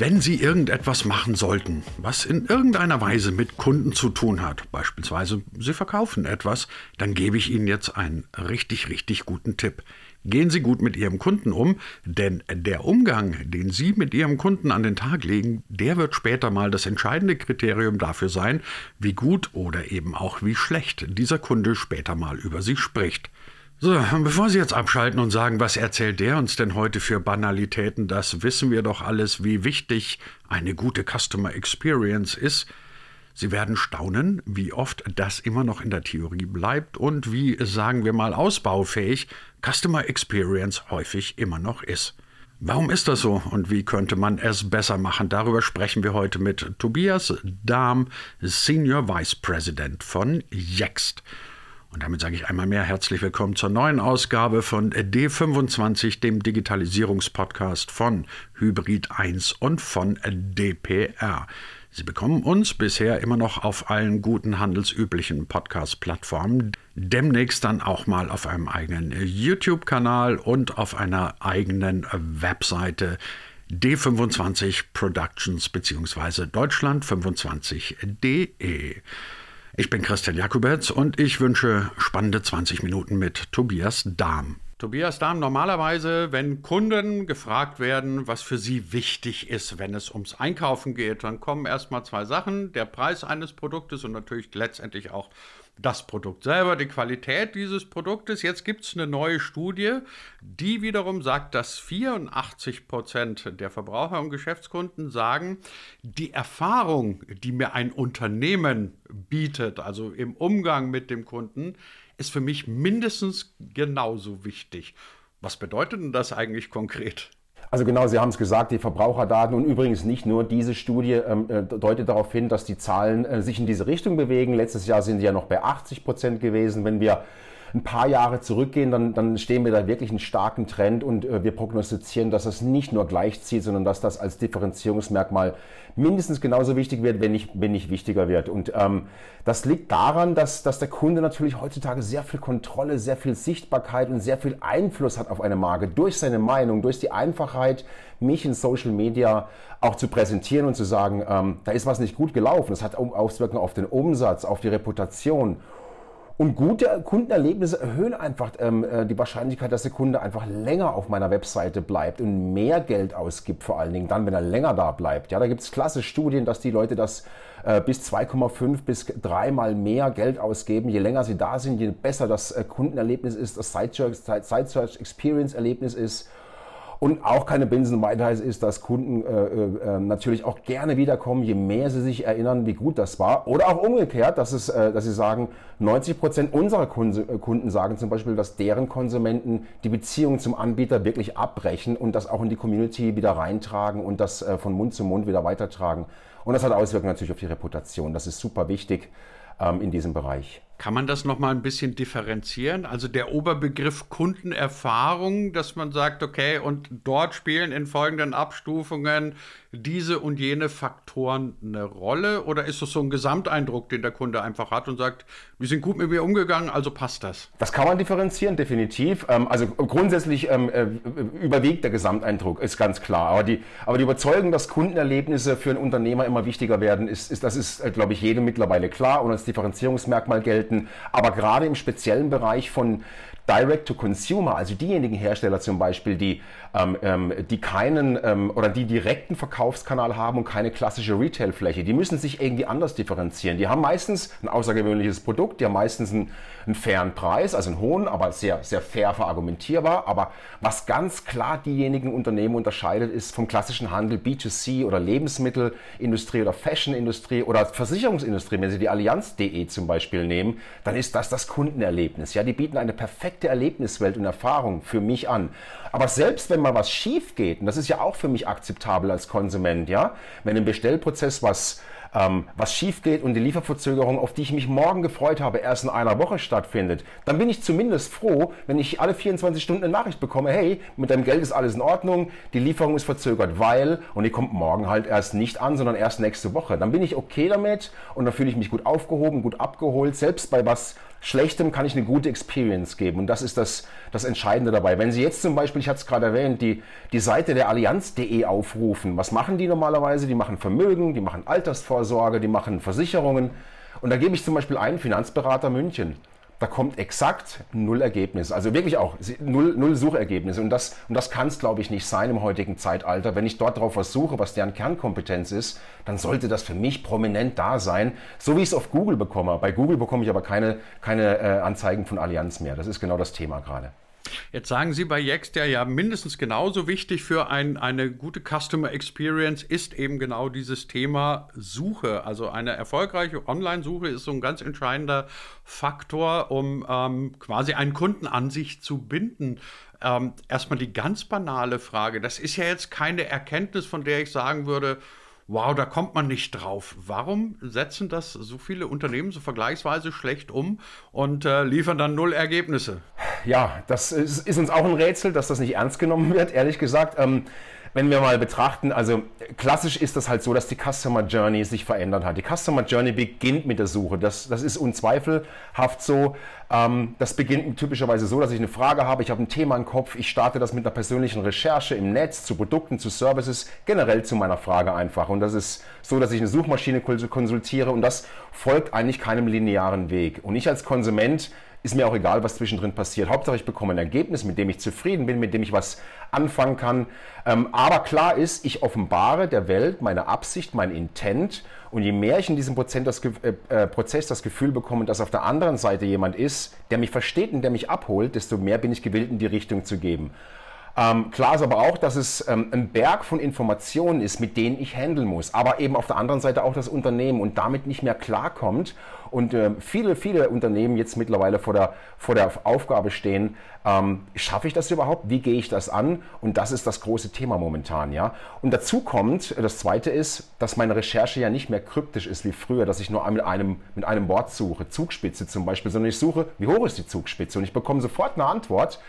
Wenn Sie irgendetwas machen sollten, was in irgendeiner Weise mit Kunden zu tun hat, beispielsweise Sie verkaufen etwas, dann gebe ich Ihnen jetzt einen richtig, richtig guten Tipp. Gehen Sie gut mit Ihrem Kunden um, denn der Umgang, den Sie mit Ihrem Kunden an den Tag legen, der wird später mal das entscheidende Kriterium dafür sein, wie gut oder eben auch wie schlecht dieser Kunde später mal über Sie spricht. So, bevor Sie jetzt abschalten und sagen, was erzählt der uns denn heute für Banalitäten, das wissen wir doch alles, wie wichtig eine gute Customer Experience ist. Sie werden staunen, wie oft das immer noch in der Theorie bleibt und wie, sagen wir mal, ausbaufähig Customer Experience häufig immer noch ist. Warum ist das so und wie könnte man es besser machen? Darüber sprechen wir heute mit Tobias Dahm, Senior Vice President von Jext. Und damit sage ich einmal mehr herzlich willkommen zur neuen Ausgabe von D25, dem Digitalisierungspodcast von Hybrid 1 und von DPR. Sie bekommen uns bisher immer noch auf allen guten handelsüblichen Podcast-Plattformen, demnächst dann auch mal auf einem eigenen YouTube-Kanal und auf einer eigenen Webseite D25 Productions bzw. Deutschland25.de. Ich bin Christian Jakubetz und ich wünsche spannende 20 Minuten mit Tobias Dahm. Tobias Dahm, normalerweise, wenn Kunden gefragt werden, was für sie wichtig ist, wenn es ums Einkaufen geht, dann kommen erstmal zwei Sachen, der Preis eines Produktes und natürlich letztendlich auch das Produkt selber, die Qualität dieses Produktes. Jetzt gibt es eine neue Studie, die wiederum sagt, dass 84 Prozent der Verbraucher und Geschäftskunden sagen, die Erfahrung, die mir ein Unternehmen bietet, also im Umgang mit dem Kunden, ist für mich mindestens genauso wichtig. Was bedeutet denn das eigentlich konkret? Also genau, Sie haben es gesagt, die Verbraucherdaten und übrigens nicht nur diese Studie ähm, äh, deutet darauf hin, dass die Zahlen äh, sich in diese Richtung bewegen. Letztes Jahr sind die ja noch bei 80 Prozent gewesen. Wenn wir ein paar Jahre zurückgehen, dann, dann stehen wir da wirklich einen starken Trend und äh, wir prognostizieren, dass das nicht nur gleichzieht, sondern dass das als Differenzierungsmerkmal mindestens genauso wichtig wird, wenn nicht, wenn nicht wichtiger wird. Und ähm, das liegt daran, dass, dass der Kunde natürlich heutzutage sehr viel Kontrolle, sehr viel Sichtbarkeit und sehr viel Einfluss hat auf eine Marke durch seine Meinung, durch die Einfachheit, mich in Social Media auch zu präsentieren und zu sagen, ähm, da ist was nicht gut gelaufen. Das hat Auswirkungen auf den Umsatz, auf die Reputation. Und gute Kundenerlebnisse erhöhen einfach ähm, äh, die Wahrscheinlichkeit, dass der Kunde einfach länger auf meiner Webseite bleibt und mehr Geld ausgibt, vor allen Dingen dann, wenn er länger da bleibt. Ja, da gibt es klasse Studien, dass die Leute das äh, bis 2,5 bis dreimal mehr Geld ausgeben. Je länger sie da sind, je besser das äh, Kundenerlebnis ist, das Site-Search Experience Erlebnis ist und auch keine Binsenweisheit ist, dass Kunden äh, äh, natürlich auch gerne wiederkommen, je mehr sie sich erinnern, wie gut das war. Oder auch umgekehrt, dass, es, äh, dass sie sagen, 90 Prozent unserer äh, Kunden sagen zum Beispiel, dass deren Konsumenten die Beziehung zum Anbieter wirklich abbrechen und das auch in die Community wieder reintragen und das äh, von Mund zu Mund wieder weitertragen. Und das hat Auswirkungen natürlich auf die Reputation. Das ist super wichtig ähm, in diesem Bereich. Kann man das noch mal ein bisschen differenzieren? Also der Oberbegriff Kundenerfahrung, dass man sagt, okay, und dort spielen in folgenden Abstufungen diese und jene Faktoren eine Rolle? Oder ist das so ein Gesamteindruck, den der Kunde einfach hat und sagt, wir sind gut mit mir umgegangen, also passt das? Das kann man differenzieren, definitiv. Ähm, also grundsätzlich ähm, äh, überwiegt der Gesamteindruck, ist ganz klar. Aber die, aber die Überzeugung, dass Kundenerlebnisse für einen Unternehmer immer wichtiger werden, ist, ist das ist, äh, glaube ich, jedem mittlerweile klar und als Differenzierungsmerkmal gelten. Aber gerade im speziellen Bereich von Direct to Consumer, also diejenigen Hersteller zum Beispiel, die, ähm, ähm, die keinen ähm, oder die direkten Verkaufskanal haben und keine klassische Retailfläche, die müssen sich irgendwie anders differenzieren. Die haben meistens ein außergewöhnliches Produkt, die haben meistens einen, einen fairen Preis, also einen hohen, aber sehr, sehr fair verargumentierbar. Aber was ganz klar diejenigen Unternehmen unterscheidet, ist vom klassischen Handel B2C oder Lebensmittelindustrie oder Fashionindustrie oder Versicherungsindustrie. Wenn Sie die Allianz.de zum Beispiel nehmen, dann ist das das Kundenerlebnis. Ja, die bieten eine perfekte Erlebniswelt und Erfahrung für mich an. Aber selbst wenn mal was schief geht, und das ist ja auch für mich akzeptabel als Konsument, ja, wenn im Bestellprozess was ähm, was schief geht und die Lieferverzögerung, auf die ich mich morgen gefreut habe, erst in einer Woche stattfindet, dann bin ich zumindest froh, wenn ich alle 24 Stunden eine Nachricht bekomme, hey, mit deinem Geld ist alles in Ordnung, die Lieferung ist verzögert, weil, und die kommt morgen halt erst nicht an, sondern erst nächste Woche. Dann bin ich okay damit und dann fühle ich mich gut aufgehoben, gut abgeholt, selbst bei was Schlechtem kann ich eine gute Experience geben. Und das ist das, das Entscheidende dabei. Wenn Sie jetzt zum Beispiel, ich hatte es gerade erwähnt, die, die Seite der Allianz.de aufrufen, was machen die normalerweise? Die machen Vermögen, die machen Altersvorsorge, die machen Versicherungen. Und da gebe ich zum Beispiel einen Finanzberater München da kommt exakt null Ergebnis. Also wirklich auch null, null Suchergebnisse. Und das, und das kann es, glaube ich, nicht sein im heutigen Zeitalter. Wenn ich dort drauf was suche, was deren Kernkompetenz ist, dann sollte das für mich prominent da sein, so wie ich es auf Google bekomme. Bei Google bekomme ich aber keine, keine äh, Anzeigen von Allianz mehr. Das ist genau das Thema gerade. Jetzt sagen Sie bei Yext ja, ja mindestens genauso wichtig für ein, eine gute Customer Experience ist eben genau dieses Thema Suche. Also eine erfolgreiche Online-Suche ist so ein ganz entscheidender Faktor, um ähm, quasi einen Kunden an sich zu binden. Ähm, erstmal die ganz banale Frage, das ist ja jetzt keine Erkenntnis, von der ich sagen würde, wow, da kommt man nicht drauf. Warum setzen das so viele Unternehmen so vergleichsweise schlecht um und äh, liefern dann null Ergebnisse? Ja, das ist, ist, uns auch ein Rätsel, dass das nicht ernst genommen wird, ehrlich gesagt. Ähm, wenn wir mal betrachten, also klassisch ist das halt so, dass die Customer Journey sich verändert hat. Die Customer Journey beginnt mit der Suche. Das, das ist unzweifelhaft so. Ähm, das beginnt typischerweise so, dass ich eine Frage habe, ich habe ein Thema im Kopf, ich starte das mit einer persönlichen Recherche im Netz zu Produkten, zu Services, generell zu meiner Frage einfach. Und das ist so, dass ich eine Suchmaschine konsultiere und das folgt eigentlich keinem linearen Weg. Und ich als Konsument ist mir auch egal, was zwischendrin passiert. Hauptsache, ich bekomme ein Ergebnis, mit dem ich zufrieden bin, mit dem ich was anfangen kann. Ähm, aber klar ist, ich offenbare der Welt meine Absicht, mein Intent. Und je mehr ich in diesem das, äh, äh, Prozess das Gefühl bekomme, dass auf der anderen Seite jemand ist, der mich versteht und der mich abholt, desto mehr bin ich gewillt, in die Richtung zu geben. Ähm, klar ist aber auch, dass es ähm, ein Berg von Informationen ist, mit denen ich handeln muss, aber eben auf der anderen Seite auch das Unternehmen und damit nicht mehr klarkommt und äh, viele, viele Unternehmen jetzt mittlerweile vor der, vor der Aufgabe stehen, ähm, schaffe ich das überhaupt? Wie gehe ich das an? Und das ist das große Thema momentan, ja. Und dazu kommt, das zweite ist, dass meine Recherche ja nicht mehr kryptisch ist wie früher, dass ich nur mit einem, mit einem Wort suche, Zugspitze zum Beispiel, sondern ich suche, wie hoch ist die Zugspitze? Und ich bekomme sofort eine Antwort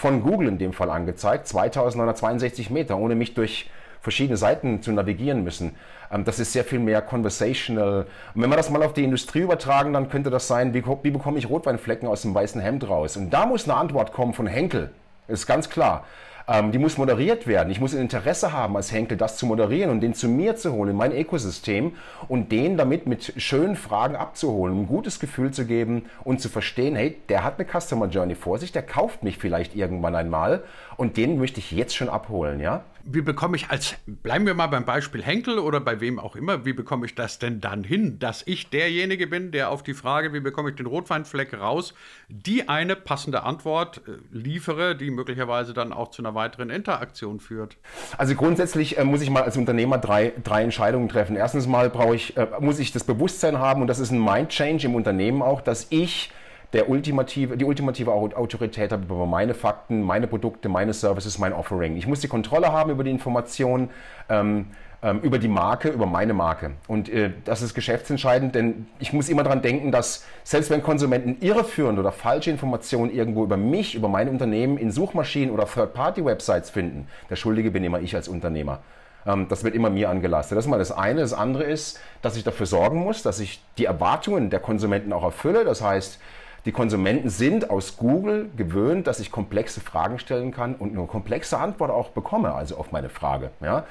von Google in dem Fall angezeigt, 2962 Meter, ohne mich durch verschiedene Seiten zu navigieren müssen. Ähm, das ist sehr viel mehr conversational. Und wenn wir das mal auf die Industrie übertragen, dann könnte das sein, wie, wie bekomme ich Rotweinflecken aus dem weißen Hemd raus? Und da muss eine Antwort kommen von Henkel. Ist ganz klar. Ähm, die muss moderiert werden. Ich muss ein Interesse haben als Henkel, das zu moderieren und den zu mir zu holen, in mein Ökosystem und den damit mit schönen Fragen abzuholen, um ein gutes Gefühl zu geben und zu verstehen, hey, der hat eine Customer Journey vor sich, der kauft mich vielleicht irgendwann einmal und den möchte ich jetzt schon abholen, ja? Wie bekomme ich als, bleiben wir mal beim Beispiel Henkel oder bei wem auch immer, wie bekomme ich das denn dann hin, dass ich derjenige bin, der auf die Frage, wie bekomme ich den Rotweinfleck raus, die eine passende Antwort äh, liefere, die möglicherweise dann auch zu einer weiteren Interaktion führt? Also grundsätzlich äh, muss ich mal als Unternehmer drei, drei Entscheidungen treffen. Erstens mal brauche ich, äh, muss ich das Bewusstsein haben und das ist ein Mind Change im Unternehmen auch, dass ich der ultimative, die ultimative Autorität habe über meine Fakten, meine Produkte, meine Services, mein Offering. Ich muss die Kontrolle haben über die Informationen, ähm, ähm, über die Marke, über meine Marke. Und äh, das ist geschäftsentscheidend, denn ich muss immer daran denken, dass selbst wenn Konsumenten irreführende oder falsche Informationen irgendwo über mich, über mein Unternehmen in Suchmaschinen oder Third-Party-Websites finden, der Schuldige bin immer ich als Unternehmer. Ähm, das wird immer mir angelastet. Das ist mal das eine. Das andere ist, dass ich dafür sorgen muss, dass ich die Erwartungen der Konsumenten auch erfülle. Das heißt, die Konsumenten sind aus Google gewöhnt, dass ich komplexe Fragen stellen kann und eine komplexe Antwort auch bekomme, also auf meine Frage. Ja?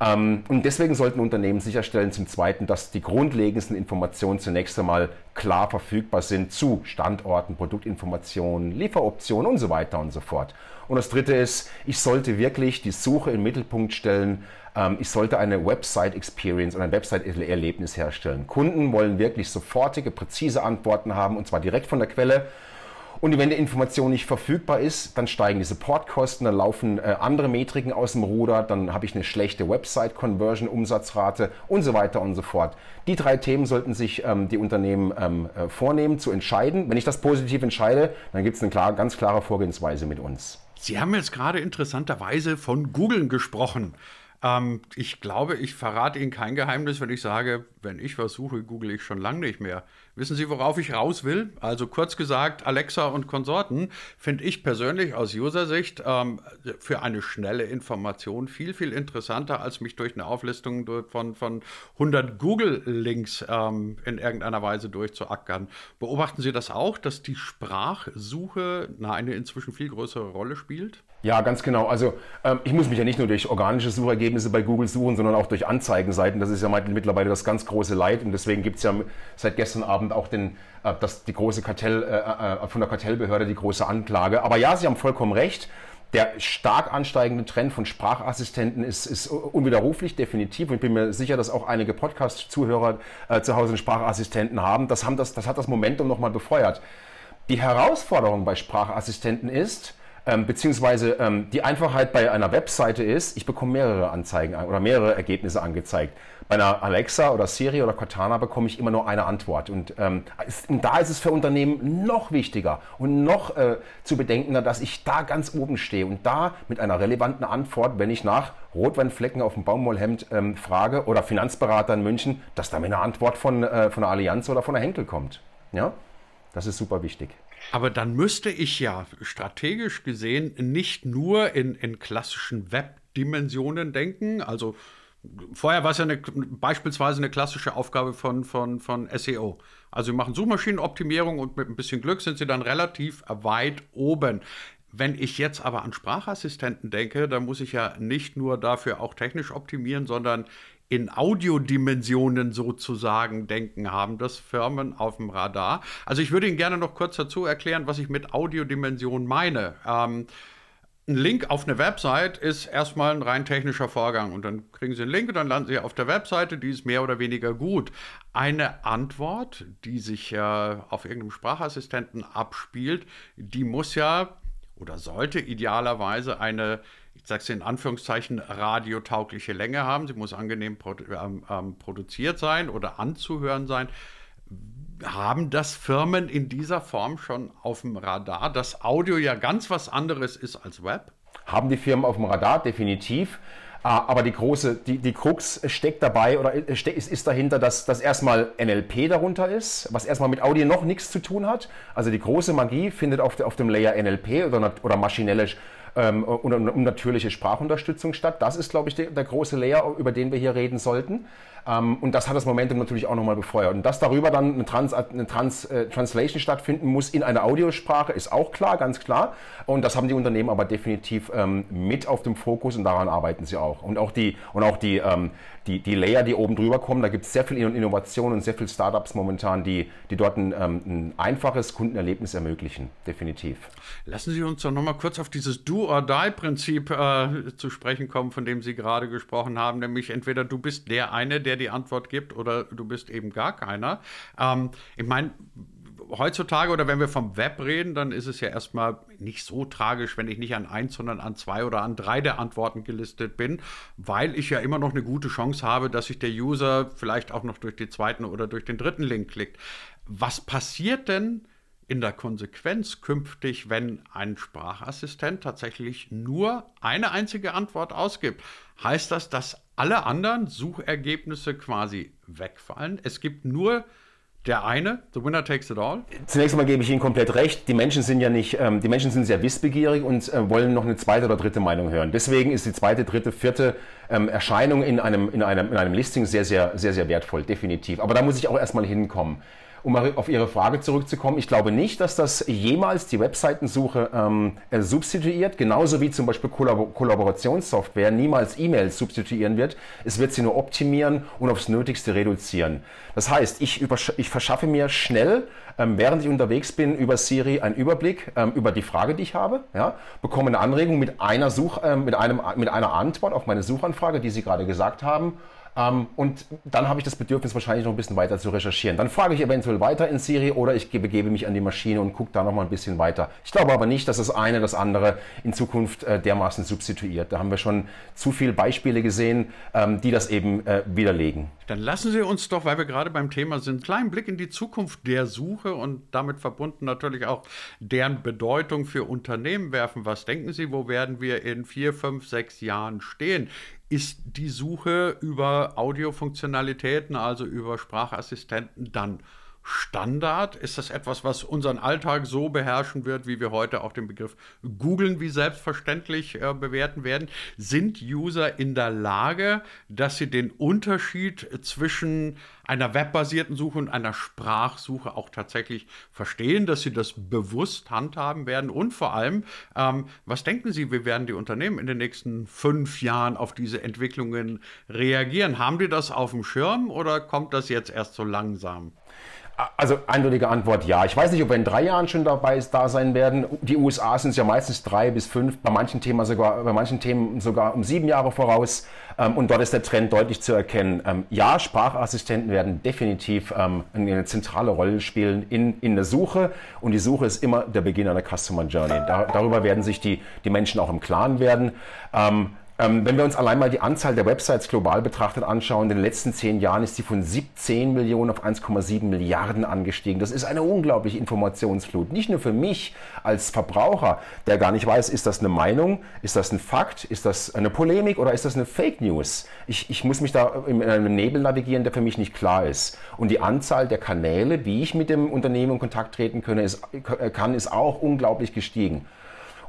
Ähm, und deswegen sollten Unternehmen sicherstellen, zum Zweiten, dass die grundlegendsten Informationen zunächst einmal klar verfügbar sind zu Standorten, Produktinformationen, Lieferoptionen und so weiter und so fort. Und das Dritte ist, ich sollte wirklich die Suche im Mittelpunkt stellen. Ähm, ich sollte eine Website-Experience und ein Website-Erlebnis herstellen. Kunden wollen wirklich sofortige, präzise Antworten haben und zwar direkt von der Quelle. Und wenn die Information nicht verfügbar ist, dann steigen die Supportkosten, dann laufen äh, andere Metriken aus dem Ruder, dann habe ich eine schlechte Website-Conversion, Umsatzrate und so weiter und so fort. Die drei Themen sollten sich ähm, die Unternehmen ähm, äh, vornehmen, zu entscheiden. Wenn ich das positiv entscheide, dann gibt es eine klar, ganz klare Vorgehensweise mit uns. Sie haben jetzt gerade interessanterweise von Google gesprochen. Ähm, ich glaube, ich verrate Ihnen kein Geheimnis, wenn ich sage, wenn ich was suche, google ich schon lange nicht mehr. Wissen Sie, worauf ich raus will? Also kurz gesagt, Alexa und Konsorten finde ich persönlich aus User-Sicht ähm, für eine schnelle Information viel, viel interessanter, als mich durch eine Auflistung von, von 100 Google-Links ähm, in irgendeiner Weise durchzuackern. Beobachten Sie das auch, dass die Sprachsuche eine inzwischen viel größere Rolle spielt? Ja, ganz genau. Also ähm, ich muss mich ja nicht nur durch organische Suchergebnisse bei Google suchen, sondern auch durch Anzeigenseiten. Das ist ja mittlerweile das ganz große Leid und deswegen gibt es ja seit gestern Abend auch den, äh, das, die große Kartell, äh, äh, von der Kartellbehörde die große Anklage. Aber ja, Sie haben vollkommen recht. Der stark ansteigende Trend von Sprachassistenten ist, ist unwiderruflich, definitiv. Und ich bin mir sicher, dass auch einige Podcast-Zuhörer äh, zu Hause einen Sprachassistenten haben. Das, haben das, das hat das Momentum nochmal befeuert. Die Herausforderung bei Sprachassistenten ist, ähm, beziehungsweise ähm, die Einfachheit bei einer Webseite ist, ich bekomme mehrere Anzeigen oder mehrere Ergebnisse angezeigt. Bei einer Alexa oder Siri oder Cortana bekomme ich immer nur eine Antwort. Und, ähm, ist, da ist es für Unternehmen noch wichtiger und noch äh, zu bedenkender, dass ich da ganz oben stehe und da mit einer relevanten Antwort, wenn ich nach Rotweinflecken auf dem Baumwollhemd ähm, frage oder Finanzberater in München, dass da mir eine Antwort von, äh, von der Allianz oder von der Henkel kommt. Ja? Das ist super wichtig. Aber dann müsste ich ja strategisch gesehen nicht nur in, in klassischen Webdimensionen denken. Also vorher war es ja eine, beispielsweise eine klassische Aufgabe von, von, von SEO. Also wir machen Suchmaschinenoptimierung und mit ein bisschen Glück sind sie dann relativ weit oben. Wenn ich jetzt aber an Sprachassistenten denke, dann muss ich ja nicht nur dafür auch technisch optimieren, sondern in Audiodimensionen sozusagen denken, haben das Firmen auf dem Radar. Also ich würde Ihnen gerne noch kurz dazu erklären, was ich mit Audiodimension meine. Ähm, ein Link auf eine Website ist erstmal ein rein technischer Vorgang und dann kriegen Sie einen Link und dann landen Sie auf der Webseite, die ist mehr oder weniger gut. Eine Antwort, die sich äh, auf irgendeinem Sprachassistenten abspielt, die muss ja oder sollte idealerweise eine ich sage es in Anführungszeichen, radiotaugliche Länge haben. Sie muss angenehm produ ähm, ähm, produziert sein oder anzuhören sein. Haben das Firmen in dieser Form schon auf dem Radar, dass Audio ja ganz was anderes ist als Web? Haben die Firmen auf dem Radar, definitiv. Ah, aber die große, die, die Krux steckt dabei oder ist, ist dahinter, dass, dass erstmal NLP darunter ist, was erstmal mit Audio noch nichts zu tun hat. Also die große Magie findet auf, der, auf dem Layer NLP oder, oder maschinelle ähm, und, und natürliche Sprachunterstützung statt. Das ist, glaube ich, der, der große Layer, über den wir hier reden sollten. Ähm, und das hat das Momentum natürlich auch nochmal befeuert. Und dass darüber dann eine, Trans, eine Trans, äh, Translation stattfinden muss in einer Audiosprache, ist auch klar, ganz klar. Und das haben die Unternehmen aber definitiv ähm, mit auf dem Fokus und daran arbeiten sie auch. Und auch die, und auch die, ähm, die, die Layer, die oben drüber kommen, da gibt es sehr viel Innovation und sehr viele Startups momentan, die, die dort ein, ähm, ein einfaches Kundenerlebnis ermöglichen, definitiv. Lassen Sie uns doch nochmal kurz auf dieses Do-or-Die-Prinzip äh, zu sprechen kommen, von dem Sie gerade gesprochen haben, nämlich entweder du bist der eine, der die Antwort gibt, oder du bist eben gar keiner. Ähm, ich meine, heutzutage oder wenn wir vom Web reden, dann ist es ja erstmal nicht so tragisch, wenn ich nicht an eins, sondern an zwei oder an drei der Antworten gelistet bin, weil ich ja immer noch eine gute Chance habe, dass sich der User vielleicht auch noch durch den zweiten oder durch den dritten Link klickt. Was passiert denn in der Konsequenz künftig, wenn ein Sprachassistent tatsächlich nur eine einzige Antwort ausgibt? Heißt das, dass alle anderen Suchergebnisse quasi wegfallen? Es gibt nur der eine, the winner takes it all? Zunächst einmal gebe ich Ihnen komplett recht. Die Menschen sind ja nicht, ähm, die Menschen sind sehr wissbegierig und äh, wollen noch eine zweite oder dritte Meinung hören. Deswegen ist die zweite, dritte, vierte ähm, Erscheinung in einem, in, einem, in einem Listing sehr, sehr, sehr, sehr wertvoll, definitiv. Aber da muss ich auch erstmal hinkommen um auf Ihre Frage zurückzukommen, ich glaube nicht, dass das jemals die Webseitensuche ähm, äh, substituiert, genauso wie zum Beispiel Kollabor Kollaborationssoftware niemals E-Mails substituieren wird. Es wird sie nur optimieren und aufs Nötigste reduzieren. Das heißt, ich, ich verschaffe mir schnell, ähm, während ich unterwegs bin, über Siri einen Überblick ähm, über die Frage, die ich habe, ja, bekomme eine Anregung mit einer, Such, ähm, mit, einem, mit einer Antwort auf meine Suchanfrage, die Sie gerade gesagt haben und dann habe ich das Bedürfnis, wahrscheinlich noch ein bisschen weiter zu recherchieren. Dann frage ich eventuell weiter in Siri oder ich begebe mich an die Maschine und gucke da noch mal ein bisschen weiter. Ich glaube aber nicht, dass das eine das andere in Zukunft äh, dermaßen substituiert. Da haben wir schon zu viele Beispiele gesehen, ähm, die das eben äh, widerlegen. Dann lassen Sie uns doch, weil wir gerade beim Thema sind, einen kleinen Blick in die Zukunft der Suche und damit verbunden natürlich auch deren Bedeutung für Unternehmen werfen. Was denken Sie, wo werden wir in vier, fünf, sechs Jahren stehen? Ist die Suche über Audiofunktionalitäten, also über Sprachassistenten, dann Standard? Ist das etwas, was unseren Alltag so beherrschen wird, wie wir heute auch den Begriff googeln wie selbstverständlich äh, bewerten werden? Sind User in der Lage, dass sie den Unterschied zwischen einer webbasierten Suche und einer Sprachsuche auch tatsächlich verstehen, dass sie das bewusst handhaben werden? Und vor allem, ähm, was denken Sie, wie werden die Unternehmen in den nächsten fünf Jahren auf diese Entwicklungen reagieren? Haben die das auf dem Schirm oder kommt das jetzt erst so langsam? Also eindeutige Antwort ja. Ich weiß nicht, ob wir in drei Jahren schon dabei da sein werden. Die USA sind ja meistens drei bis fünf, bei manchen Themen sogar, bei manchen Themen sogar um sieben Jahre voraus. Ähm, und dort ist der Trend deutlich zu erkennen. Ähm, ja, Sprachassistenten werden definitiv ähm, eine zentrale Rolle spielen in, in der Suche. Und die Suche ist immer der Beginn einer Customer Journey. darüber werden sich die, die Menschen auch im Klaren werden. Ähm, wenn wir uns allein mal die Anzahl der Websites global betrachtet anschauen, in den letzten zehn Jahren ist sie von 17 Millionen auf 1,7 Milliarden angestiegen. Das ist eine unglaubliche Informationsflut. Nicht nur für mich als Verbraucher, der gar nicht weiß, ist das eine Meinung, ist das ein Fakt, ist das eine Polemik oder ist das eine Fake News? Ich, ich muss mich da in einem Nebel navigieren, der für mich nicht klar ist. Und die Anzahl der Kanäle, wie ich mit dem Unternehmen in Kontakt treten kann, ist, kann, ist auch unglaublich gestiegen.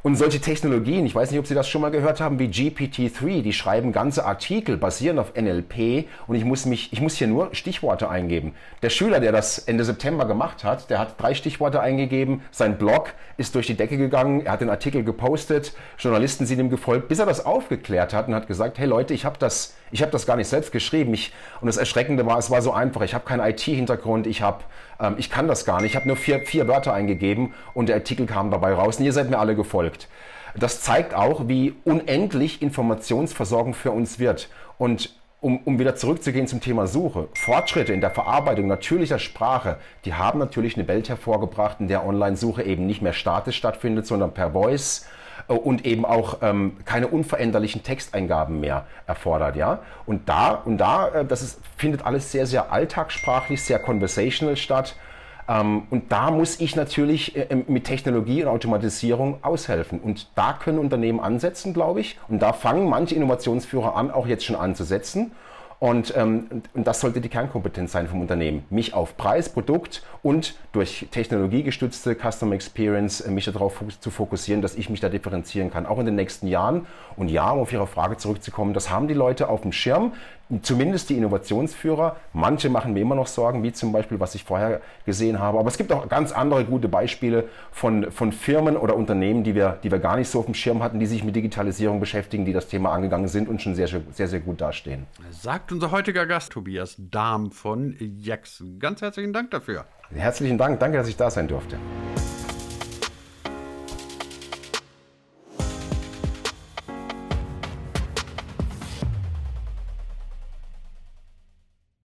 Und solche Technologien, ich weiß nicht, ob Sie das schon mal gehört haben, wie GPT-3, die schreiben ganze Artikel basierend auf NLP und ich muss mich, ich muss hier nur Stichworte eingeben. Der Schüler, der das Ende September gemacht hat, der hat drei Stichworte eingegeben, sein Blog ist durch die Decke gegangen, er hat den Artikel gepostet, Journalisten sind ihm gefolgt, bis er das aufgeklärt hat und hat gesagt, hey Leute, ich habe das, ich habe das gar nicht selbst geschrieben. Ich, und das Erschreckende war, es war so einfach. Ich habe keinen IT-Hintergrund, ich habe, ähm, ich kann das gar nicht. Ich habe nur vier, vier Wörter eingegeben und der Artikel kam dabei raus. Und ihr seid mir alle gefolgt. Das zeigt auch, wie unendlich Informationsversorgung für uns wird. Und um, um wieder zurückzugehen zum Thema Suche, Fortschritte in der Verarbeitung natürlicher Sprache, die haben natürlich eine Welt hervorgebracht, in der Online-Suche eben nicht mehr statisch stattfindet, sondern per Voice und eben auch ähm, keine unveränderlichen Texteingaben mehr erfordert, ja. Und da und da, äh, das ist, findet alles sehr sehr alltagssprachlich, sehr conversational statt. Ähm, und da muss ich natürlich äh, mit Technologie und Automatisierung aushelfen. Und da können Unternehmen ansetzen, glaube ich. Und da fangen manche Innovationsführer an, auch jetzt schon anzusetzen. Und, ähm, und das sollte die Kernkompetenz sein vom Unternehmen. Mich auf Preis, Produkt und durch technologiegestützte Customer Experience äh, mich darauf zu fokussieren, dass ich mich da differenzieren kann, auch in den nächsten Jahren. Und ja, um auf Ihre Frage zurückzukommen, das haben die Leute auf dem Schirm zumindest die Innovationsführer. Manche machen mir immer noch Sorgen, wie zum Beispiel, was ich vorher gesehen habe. Aber es gibt auch ganz andere gute Beispiele von, von Firmen oder Unternehmen, die wir, die wir gar nicht so auf dem Schirm hatten, die sich mit Digitalisierung beschäftigen, die das Thema angegangen sind und schon sehr, sehr, sehr gut dastehen. Sagt unser heutiger Gast Tobias Dahm von Jax. Ganz herzlichen Dank dafür. Herzlichen Dank. Danke, dass ich da sein durfte.